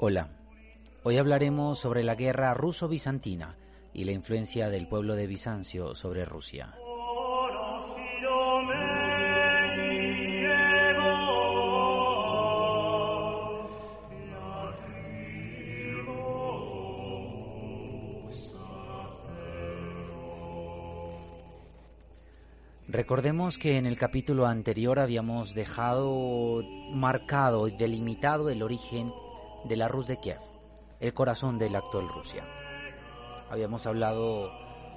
Hola, hoy hablaremos sobre la guerra ruso-bizantina y la influencia del pueblo de Bizancio sobre Rusia. Recordemos que en el capítulo anterior habíamos dejado marcado y delimitado el origen de la Rus de Kiev, el corazón de la actual Rusia. Habíamos hablado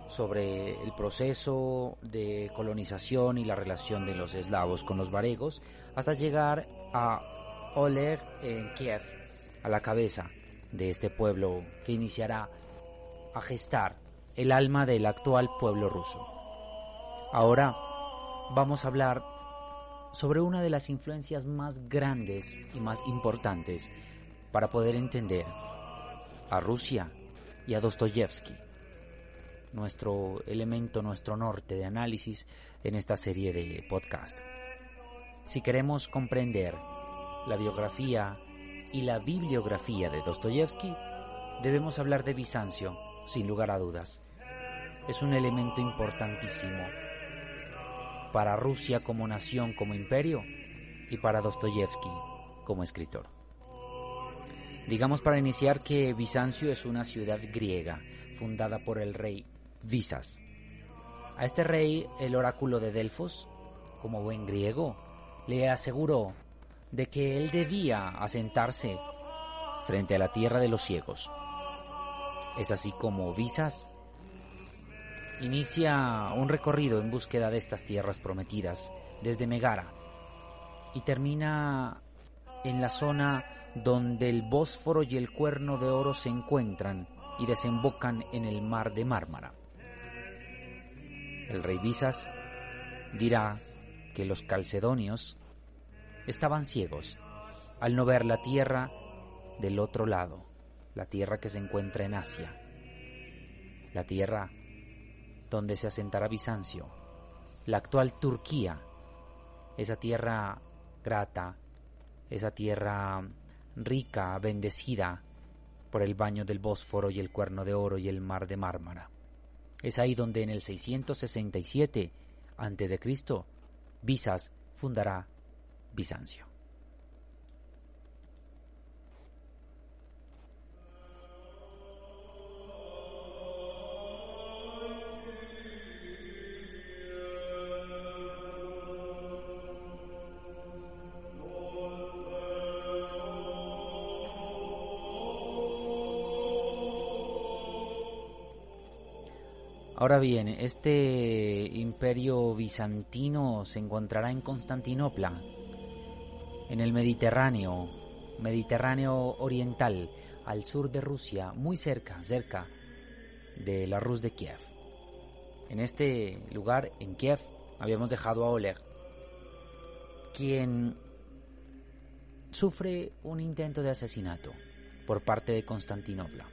sobre el proceso de colonización y la relación de los eslavos con los varegos hasta llegar a Oleg en Kiev, a la cabeza de este pueblo que iniciará a gestar el alma del actual pueblo ruso. Ahora vamos a hablar sobre una de las influencias más grandes y más importantes para poder entender a Rusia y a Dostoyevsky, nuestro elemento, nuestro norte de análisis en esta serie de podcast. Si queremos comprender la biografía y la bibliografía de Dostoyevsky, debemos hablar de Bizancio, sin lugar a dudas. Es un elemento importantísimo para Rusia como nación, como imperio, y para Dostoyevsky como escritor. Digamos para iniciar que Bizancio es una ciudad griega fundada por el rey Visas. A este rey el oráculo de Delfos, como buen griego, le aseguró de que él debía asentarse frente a la tierra de los ciegos. Es así como Visas inicia un recorrido en búsqueda de estas tierras prometidas desde Megara y termina en la zona donde el Bósforo y el Cuerno de Oro se encuentran y desembocan en el mar de Mármara. El rey Visas dirá que los calcedonios estaban ciegos al no ver la tierra del otro lado, la tierra que se encuentra en Asia, la tierra donde se asentará Bizancio, la actual Turquía, esa tierra grata, esa tierra rica, bendecida por el baño del Bósforo y el Cuerno de Oro y el Mar de Mármara. Es ahí donde en el 667 a.C. Visas fundará Bizancio. Ahora bien, este imperio bizantino se encontrará en Constantinopla, en el Mediterráneo, Mediterráneo oriental, al sur de Rusia, muy cerca, cerca de la Rus de Kiev. En este lugar, en Kiev, habíamos dejado a Oleg, quien sufre un intento de asesinato por parte de Constantinopla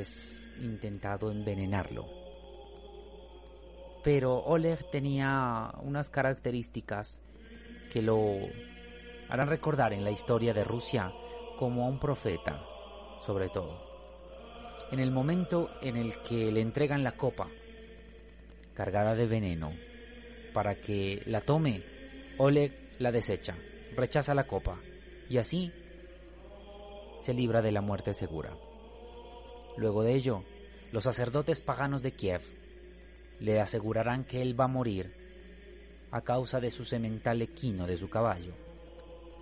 es intentado envenenarlo. Pero Oleg tenía unas características que lo harán recordar en la historia de Rusia como a un profeta, sobre todo. En el momento en el que le entregan la copa cargada de veneno para que la tome, Oleg la desecha, rechaza la copa y así se libra de la muerte segura. Luego de ello, los sacerdotes paganos de Kiev le asegurarán que él va a morir a causa de su semental equino de su caballo.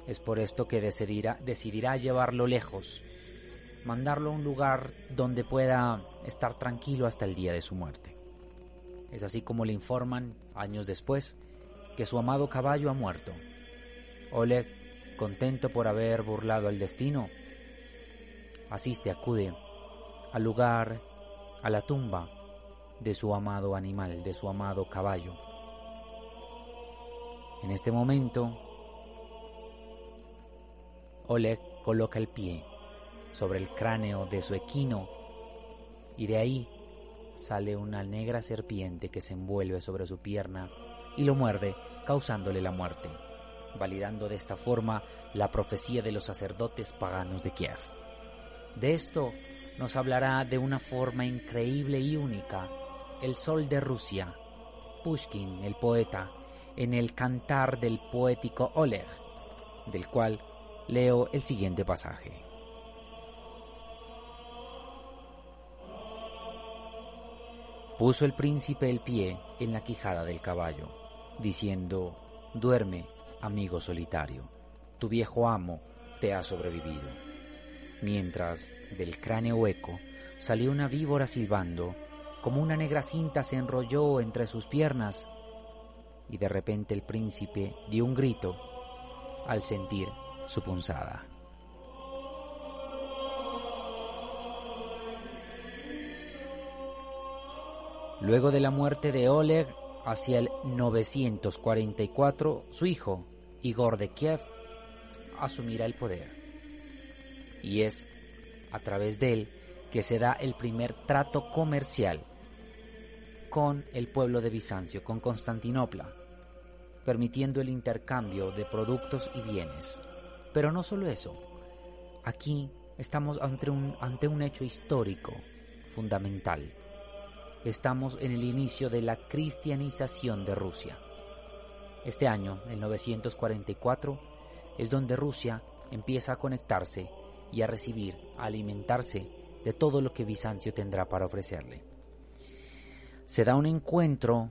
Es por esto que decidirá, llevarlo lejos, mandarlo a un lugar donde pueda estar tranquilo hasta el día de su muerte. Es así como le informan, años después, que su amado caballo ha muerto. Oleg, contento por haber burlado el destino, asiste, acude al lugar, a la tumba de su amado animal, de su amado caballo. En este momento, Oleg coloca el pie sobre el cráneo de su equino y de ahí sale una negra serpiente que se envuelve sobre su pierna y lo muerde, causándole la muerte, validando de esta forma la profecía de los sacerdotes paganos de Kiev. De esto nos hablará de una forma increíble y única el sol de Rusia, Pushkin, el poeta, en el cantar del poético Oleg, del cual leo el siguiente pasaje. Puso el príncipe el pie en la quijada del caballo, diciendo, Duerme, amigo solitario, tu viejo amo te ha sobrevivido. Mientras del cráneo hueco salió una víbora silbando, como una negra cinta se enrolló entre sus piernas, y de repente el príncipe dio un grito al sentir su punzada. Luego de la muerte de Oleg, hacia el 944, su hijo, Igor de Kiev, asumirá el poder. Y es a través de él que se da el primer trato comercial con el pueblo de Bizancio, con Constantinopla, permitiendo el intercambio de productos y bienes. Pero no solo eso, aquí estamos ante un, ante un hecho histórico fundamental estamos en el inicio de la cristianización de Rusia. Este año, el 944, es donde Rusia empieza a conectarse y a recibir, a alimentarse de todo lo que Bizancio tendrá para ofrecerle. Se da un encuentro,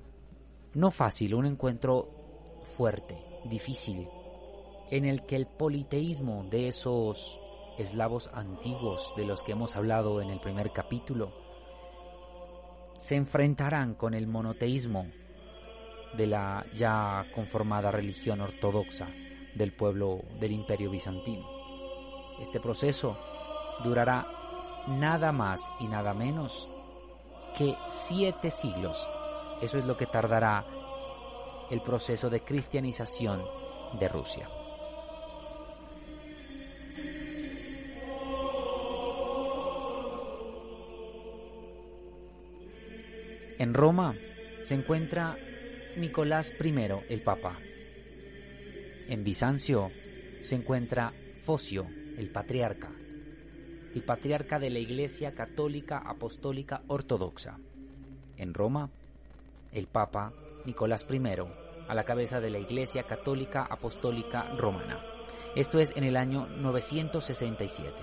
no fácil, un encuentro fuerte, difícil, en el que el politeísmo de esos eslavos antiguos de los que hemos hablado en el primer capítulo se enfrentarán con el monoteísmo de la ya conformada religión ortodoxa del pueblo del imperio bizantino. Este proceso durará nada más y nada menos que siete siglos. Eso es lo que tardará el proceso de cristianización de Rusia. En Roma se encuentra Nicolás I, el Papa. En Bizancio se encuentra Focio, el patriarca, el patriarca de la Iglesia Católica Apostólica Ortodoxa. En Roma, el Papa Nicolás I, a la cabeza de la Iglesia Católica Apostólica Romana. Esto es en el año 967.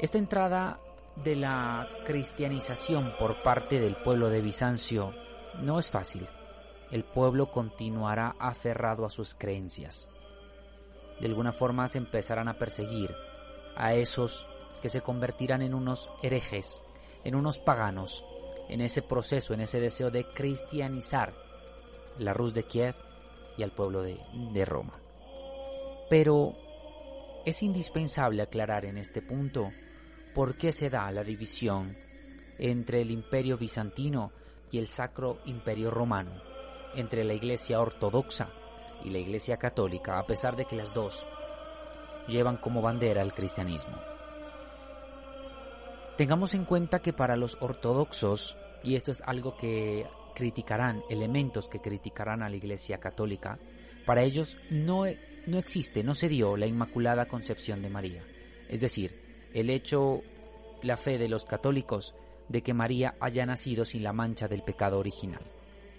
Esta entrada de la cristianización por parte del pueblo de Bizancio no es fácil. El pueblo continuará aferrado a sus creencias. De alguna forma se empezarán a perseguir a esos que se convertirán en unos herejes, en unos paganos, en ese proceso, en ese deseo de cristianizar la Rus de Kiev y al pueblo de, de Roma. Pero es indispensable aclarar en este punto por qué se da la división entre el imperio bizantino y el sacro imperio romano, entre la iglesia ortodoxa y la iglesia católica, a pesar de que las dos llevan como bandera el cristianismo. Tengamos en cuenta que para los ortodoxos, y esto es algo que criticarán, elementos que criticarán a la iglesia católica, para ellos no, no existe, no se dio la Inmaculada Concepción de María. Es decir, el hecho, la fe de los católicos de que María haya nacido sin la mancha del pecado original.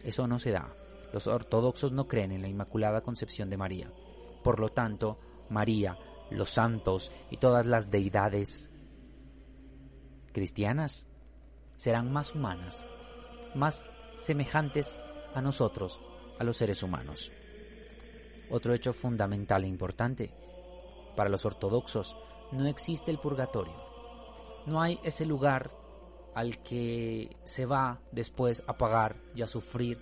Eso no se da. Los ortodoxos no creen en la Inmaculada Concepción de María. Por lo tanto, María los santos y todas las deidades cristianas serán más humanas, más semejantes a nosotros, a los seres humanos. Otro hecho fundamental e importante, para los ortodoxos no existe el purgatorio. No hay ese lugar al que se va después a pagar y a sufrir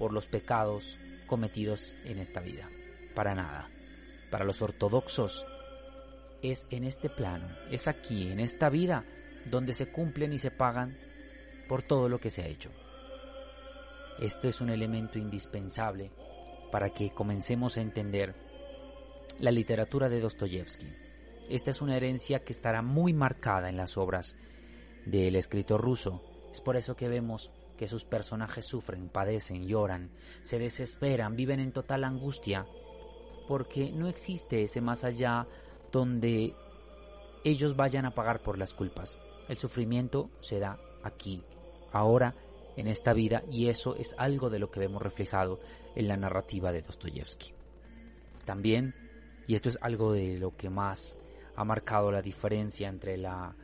por los pecados cometidos en esta vida. Para nada. Para los ortodoxos es en este plano, es aquí, en esta vida, donde se cumplen y se pagan por todo lo que se ha hecho. Esto es un elemento indispensable para que comencemos a entender la literatura de Dostoyevsky. Esta es una herencia que estará muy marcada en las obras del escritor ruso. Es por eso que vemos que sus personajes sufren, padecen, lloran, se desesperan, viven en total angustia, porque no existe ese más allá donde ellos vayan a pagar por las culpas. El sufrimiento se da aquí, ahora, en esta vida, y eso es algo de lo que vemos reflejado en la narrativa de Dostoyevsky. También, y esto es algo de lo que más ha marcado la diferencia entre la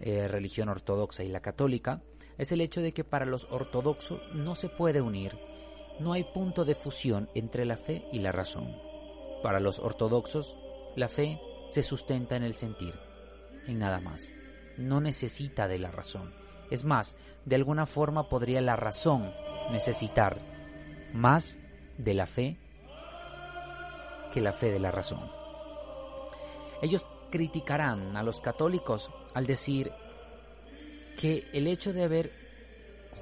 eh, religión ortodoxa y la católica, es el hecho de que para los ortodoxos no se puede unir, no hay punto de fusión entre la fe y la razón. Para los ortodoxos, la fe se sustenta en el sentir, en nada más. No necesita de la razón. Es más, de alguna forma podría la razón necesitar más de la fe que la fe de la razón. Ellos criticarán a los católicos al decir que el hecho de haber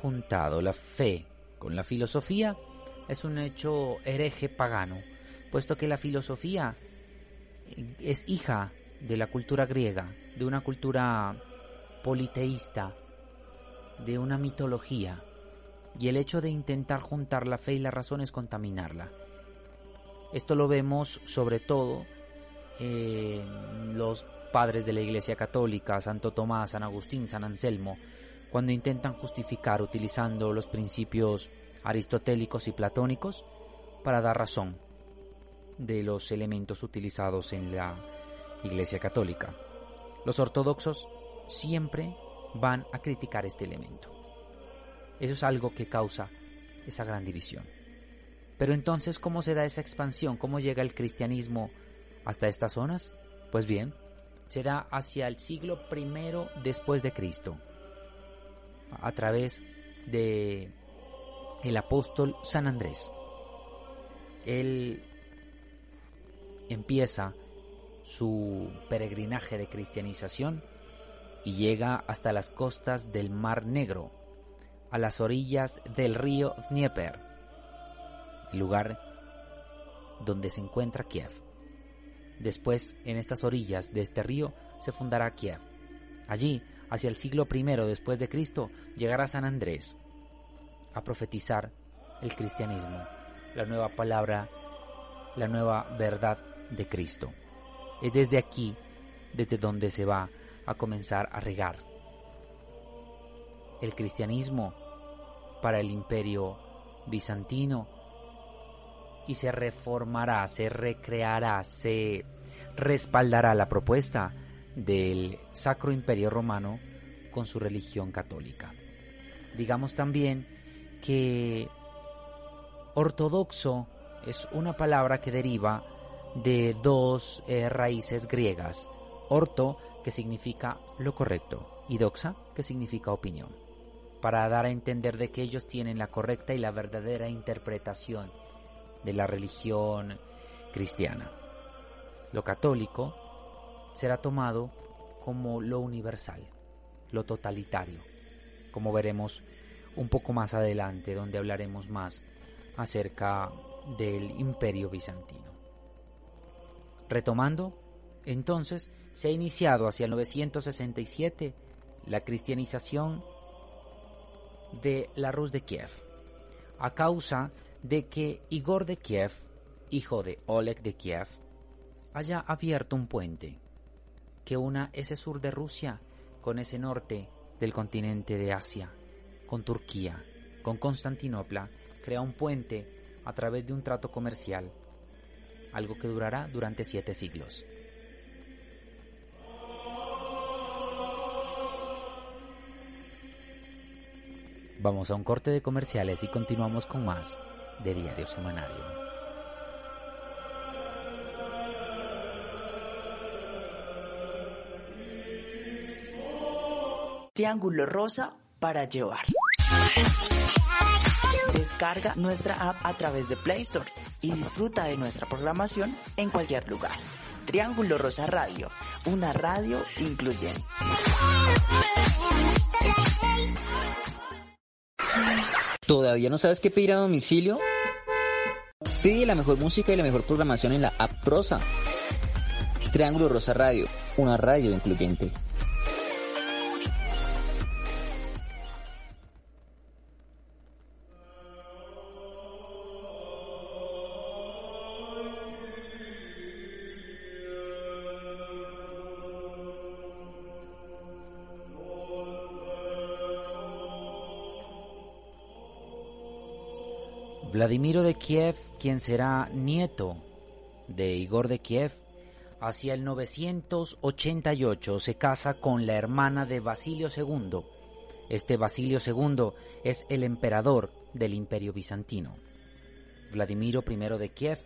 juntado la fe con la filosofía es un hecho hereje pagano, puesto que la filosofía es hija de la cultura griega, de una cultura politeísta, de una mitología, y el hecho de intentar juntar la fe y la razón es contaminarla. Esto lo vemos sobre todo en los padres de la Iglesia Católica, Santo Tomás, San Agustín, San Anselmo, cuando intentan justificar utilizando los principios aristotélicos y platónicos para dar razón de los elementos utilizados en la Iglesia Católica. Los ortodoxos siempre van a criticar este elemento. Eso es algo que causa esa gran división. Pero entonces, ¿cómo se da esa expansión? ¿Cómo llega el cristianismo hasta estas zonas? Pues bien, se da hacia el siglo I después de Cristo, a través de el apóstol San Andrés. Él empieza su peregrinaje de cristianización y llega hasta las costas del Mar Negro, a las orillas del río Dnieper, lugar donde se encuentra Kiev. Después, en estas orillas de este río, se fundará Kiev. Allí, hacia el siglo I después de Cristo, llegará San Andrés a profetizar el cristianismo, la nueva palabra, la nueva verdad de Cristo. Es desde aquí, desde donde se va a comenzar a regar el cristianismo para el imperio bizantino y se reformará, se recreará, se respaldará la propuesta del Sacro Imperio Romano con su religión católica. Digamos también que ortodoxo es una palabra que deriva de dos eh, raíces griegas, orto, que significa lo correcto, y doxa, que significa opinión, para dar a entender de que ellos tienen la correcta y la verdadera interpretación de la religión cristiana. Lo católico será tomado como lo universal, lo totalitario, como veremos un poco más adelante, donde hablaremos más acerca del imperio bizantino. Retomando, entonces se ha iniciado hacia el 967 la cristianización de la Rus de Kiev, a causa de que Igor de Kiev, hijo de Oleg de Kiev, haya abierto un puente que una ese sur de Rusia con ese norte del continente de Asia, con Turquía, con Constantinopla, crea un puente a través de un trato comercial, algo que durará durante siete siglos. Vamos a un corte de comerciales y continuamos con más de Diario Semanario. Triángulo Rosa para llevar. Descarga nuestra app a través de Play Store y disfruta de nuestra programación en cualquier lugar. Triángulo Rosa Radio, una radio incluyente. ¿Todavía no sabes qué pedir a domicilio? Pide la mejor música y la mejor programación en la app Prosa. Triángulo Rosa Radio, una radio incluyente. Vladimiro de Kiev, quien será nieto de Igor de Kiev, hacia el 988 se casa con la hermana de Basilio II. Este Basilio II es el emperador del imperio bizantino. Vladimiro I de Kiev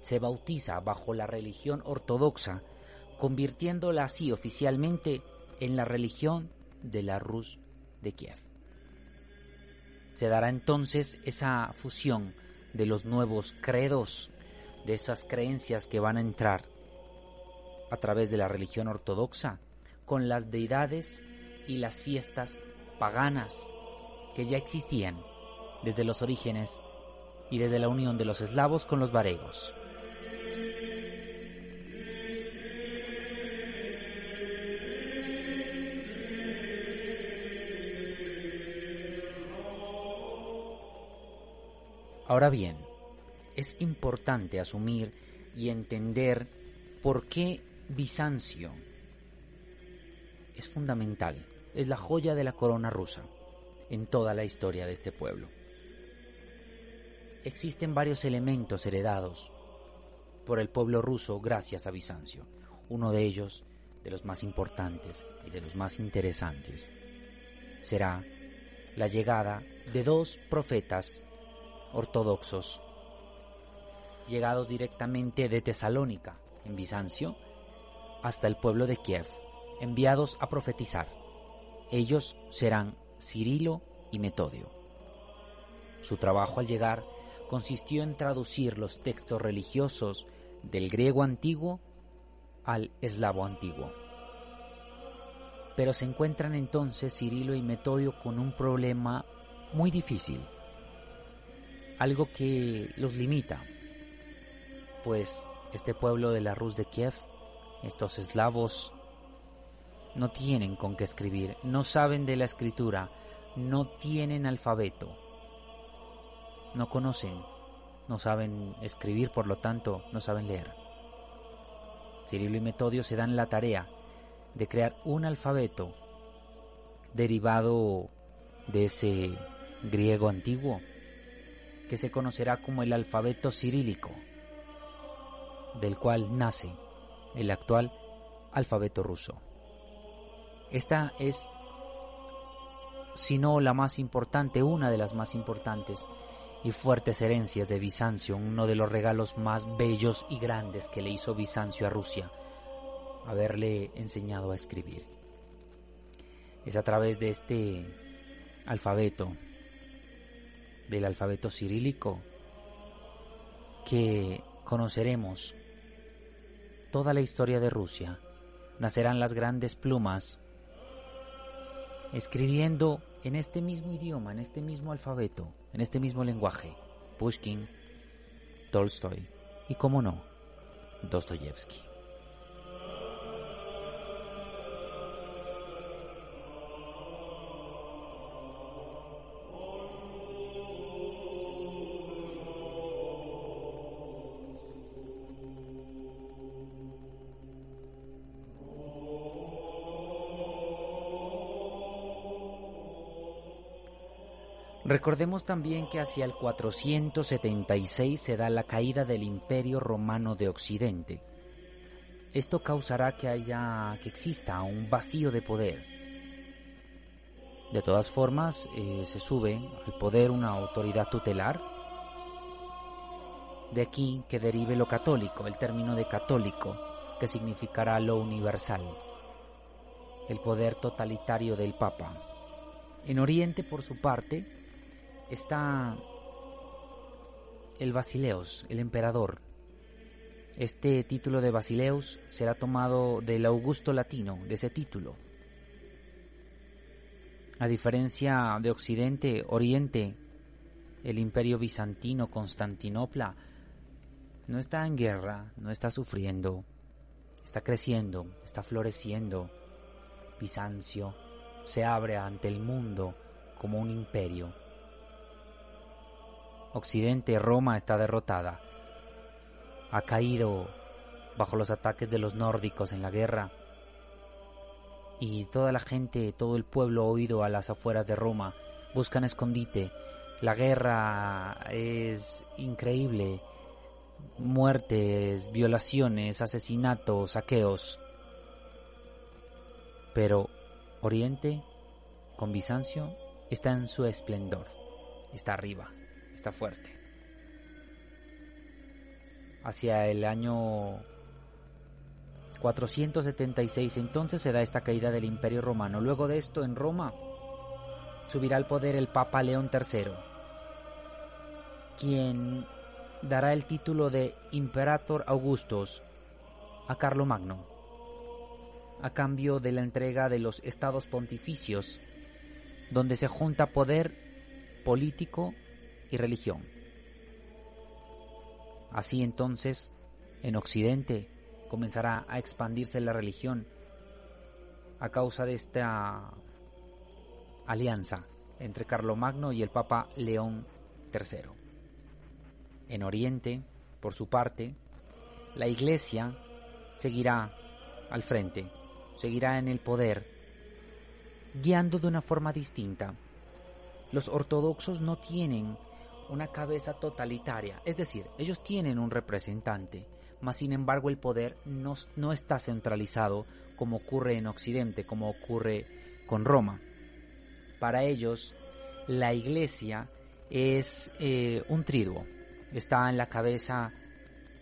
se bautiza bajo la religión ortodoxa, convirtiéndola así oficialmente en la religión de la Rus de Kiev. Se dará entonces esa fusión de los nuevos credos, de esas creencias que van a entrar a través de la religión ortodoxa, con las deidades y las fiestas paganas que ya existían desde los orígenes y desde la unión de los eslavos con los varegos. Ahora bien, es importante asumir y entender por qué Bizancio es fundamental, es la joya de la corona rusa en toda la historia de este pueblo. Existen varios elementos heredados por el pueblo ruso gracias a Bizancio. Uno de ellos, de los más importantes y de los más interesantes, será la llegada de dos profetas ortodoxos, llegados directamente de Tesalónica, en Bizancio, hasta el pueblo de Kiev, enviados a profetizar. Ellos serán Cirilo y Metodio. Su trabajo al llegar consistió en traducir los textos religiosos del griego antiguo al eslavo antiguo. Pero se encuentran entonces Cirilo y Metodio con un problema muy difícil algo que los limita, pues este pueblo de la Rus de Kiev, estos eslavos, no tienen con qué escribir, no saben de la escritura, no tienen alfabeto, no conocen, no saben escribir, por lo tanto, no saben leer. Cirilo y Metodio se dan la tarea de crear un alfabeto derivado de ese griego antiguo que se conocerá como el alfabeto cirílico, del cual nace el actual alfabeto ruso. Esta es, si no la más importante, una de las más importantes y fuertes herencias de Bizancio, uno de los regalos más bellos y grandes que le hizo Bizancio a Rusia, haberle enseñado a escribir. Es a través de este alfabeto del alfabeto cirílico que conoceremos toda la historia de Rusia. Nacerán las grandes plumas escribiendo en este mismo idioma, en este mismo alfabeto, en este mismo lenguaje. Pushkin, Tolstoy y, como no, Dostoyevsky. Recordemos también que hacia el 476 se da la caída del Imperio Romano de Occidente. Esto causará que haya que exista un vacío de poder. De todas formas, eh, se sube al poder una autoridad tutelar. De aquí que derive lo católico, el término de católico, que significará lo universal, el poder totalitario del Papa. En Oriente, por su parte, está el Basileos, el emperador. Este título de Basileus será tomado del Augusto latino, de ese título. A diferencia de Occidente, Oriente, el imperio bizantino, Constantinopla, no está en guerra, no está sufriendo, está creciendo, está floreciendo. Bizancio se abre ante el mundo como un imperio. Occidente, Roma está derrotada. Ha caído bajo los ataques de los nórdicos en la guerra. Y toda la gente, todo el pueblo oído a las afueras de Roma buscan escondite. La guerra es increíble. Muertes, violaciones, asesinatos, saqueos. Pero Oriente, con Bizancio, está en su esplendor. Está arriba está fuerte. Hacia el año 476 entonces se da esta caída del Imperio Romano. Luego de esto en Roma subirá al poder el Papa León III, quien dará el título de Imperator Augustus a Carlomagno, a cambio de la entrega de los estados pontificios, donde se junta poder político y religión. Así entonces, en Occidente comenzará a expandirse la religión a causa de esta alianza entre Carlomagno y el Papa León III. En Oriente, por su parte, la Iglesia seguirá al frente, seguirá en el poder, guiando de una forma distinta. Los ortodoxos no tienen una cabeza totalitaria, es decir, ellos tienen un representante, mas sin embargo el poder no, no está centralizado como ocurre en Occidente, como ocurre con Roma. Para ellos, la iglesia es eh, un triduo. Está en la cabeza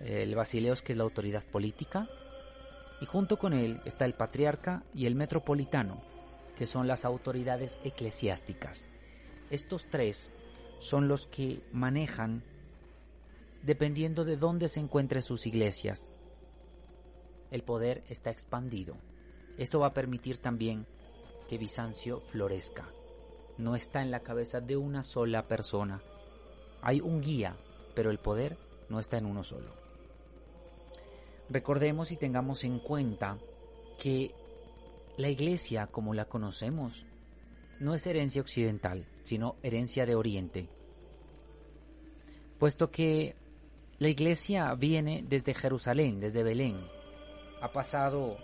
eh, el basileos, que es la autoridad política, y junto con él está el patriarca y el metropolitano, que son las autoridades eclesiásticas. Estos tres son los que manejan dependiendo de dónde se encuentren sus iglesias. El poder está expandido. Esto va a permitir también que Bizancio florezca. No está en la cabeza de una sola persona. Hay un guía, pero el poder no está en uno solo. Recordemos y tengamos en cuenta que la iglesia como la conocemos no es herencia occidental, sino herencia de Oriente. Puesto que la iglesia viene desde Jerusalén, desde Belén, ha pasado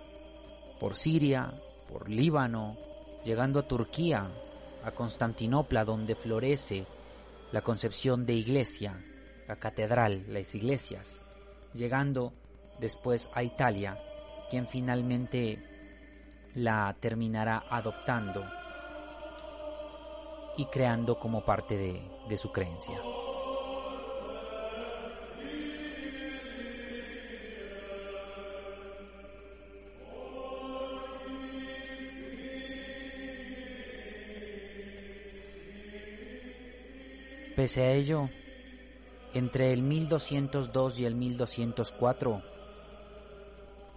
por Siria, por Líbano, llegando a Turquía, a Constantinopla, donde florece la concepción de iglesia, la catedral, las iglesias, llegando después a Italia, quien finalmente la terminará adoptando y creando como parte de, su creencia. Pese a ello, entre el 1202 y el 1204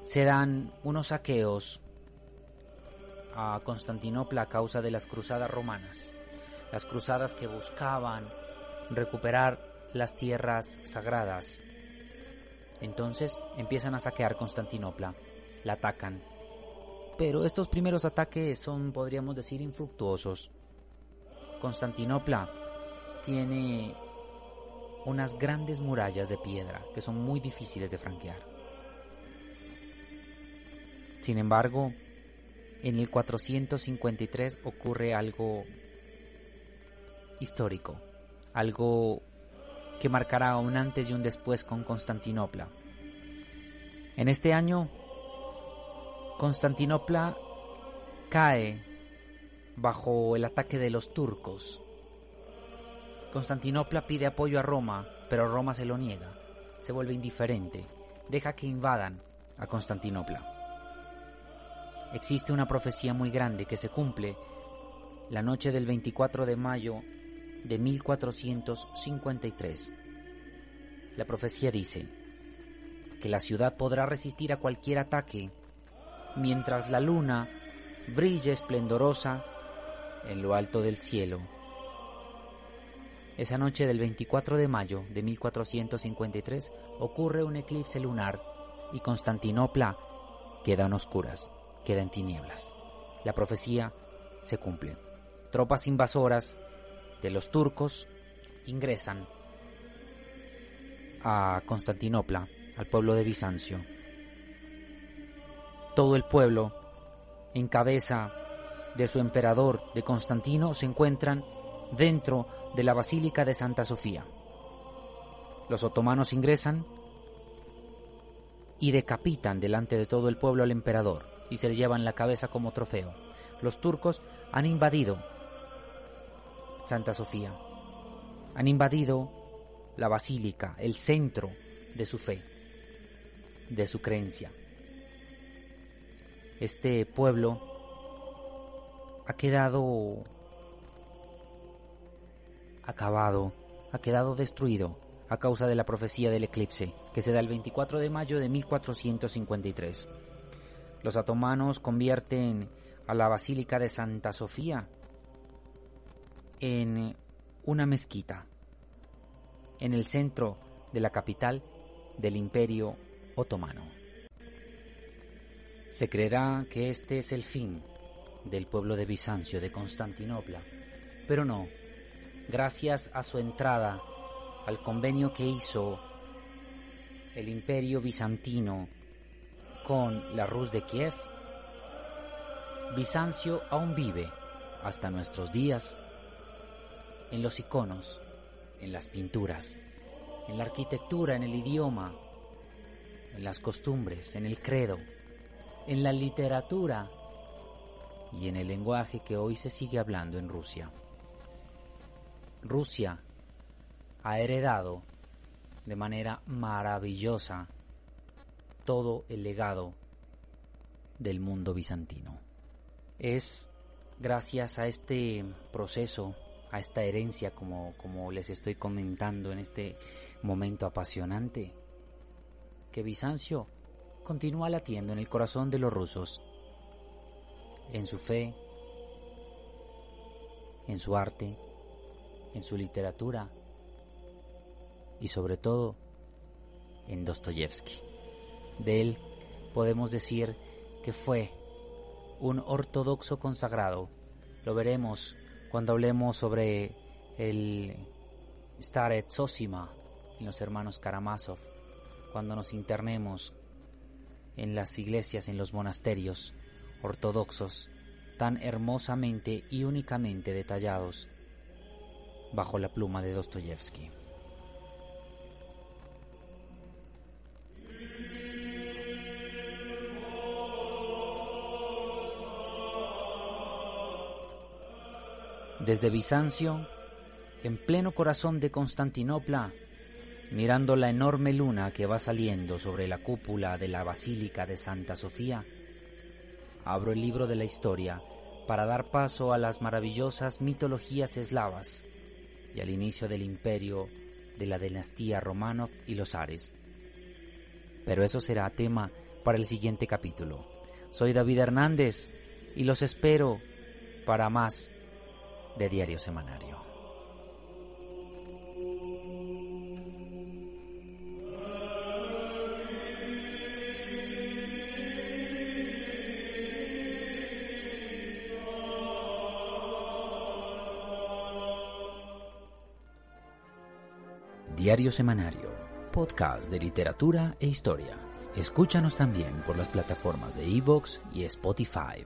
se dan unos saqueos a Constantinopla a causa de las cruzadas romanas las cruzadas que buscaban recuperar las tierras sagradas. Entonces empiezan a saquear Constantinopla, la atacan. Pero estos primeros ataques son, podríamos decir, infructuosos. Constantinopla tiene unas grandes murallas de piedra que son muy difíciles de franquear. Sin embargo, en el 453 ocurre algo histórico, algo que marcará un antes y un después con Constantinopla. En este año, Constantinopla cae bajo el ataque de los turcos. Constantinopla pide apoyo a Roma, pero Roma se lo niega, se vuelve indiferente, deja que invadan a Constantinopla. Existe una profecía muy grande que se cumple la noche del 24 de mayo de 1453. La profecía dice que la ciudad podrá resistir a cualquier ataque mientras la luna brille esplendorosa en lo alto del cielo. Esa noche del 24 de mayo de 1453 ocurre un eclipse lunar y Constantinopla queda en oscuras, queda en tinieblas. La profecía se cumple. Tropas invasoras de los turcos ingresan a Constantinopla, al pueblo de Bizancio. Todo el pueblo, en cabeza de su emperador de Constantino, se encuentran dentro de la Basílica de Santa Sofía. Los otomanos ingresan y decapitan delante de todo el pueblo al emperador y se le llevan la cabeza como trofeo. Los turcos han invadido Santa Sofía, han invadido la basílica, el centro de su fe, de su creencia. Este pueblo ha quedado acabado, ha quedado destruido a causa de la profecía del eclipse, que se da el 24 de mayo de 1453. Los otomanos convierten a la Basílica de Santa Sofía en una mezquita, en el centro de la capital del Imperio Otomano. Se creerá que este es el fin del pueblo de Bizancio, de Constantinopla, pero no, gracias a su entrada al convenio que hizo el imperio bizantino con la Rus de Kiev, Bizancio aún vive hasta nuestros días en los iconos, en las pinturas, en la arquitectura, en el idioma, en las costumbres, en el credo, en la literatura y en el lenguaje que hoy se sigue hablando en Rusia. Rusia ha heredado de manera maravillosa todo el legado del mundo bizantino. Es gracias a este proceso, a esta herencia, como, como les estoy comentando en este momento apasionante, que Bizancio continúa latiendo en el corazón de los rusos, en su fe, en su arte, en su literatura y sobre todo en Dostoyevsky. De él podemos decir que fue un ortodoxo consagrado. Lo veremos cuando hablemos sobre el Staret Sosima en los hermanos Karamazov, cuando nos internemos en las iglesias, en los monasterios ortodoxos, tan hermosamente y únicamente detallados bajo la pluma de Dostoyevsky. Desde Bizancio, en pleno corazón de Constantinopla, mirando la enorme luna que va saliendo sobre la cúpula de la Basílica de Santa Sofía, abro el libro de la historia para dar paso a las maravillosas mitologías eslavas y al inicio del imperio de la dinastía Romanov y los Ares. Pero eso será tema para el siguiente capítulo. Soy David Hernández y los espero para más de Diario Semanario. Diario Semanario, podcast de literatura e historia. Escúchanos también por las plataformas de Evox y Spotify.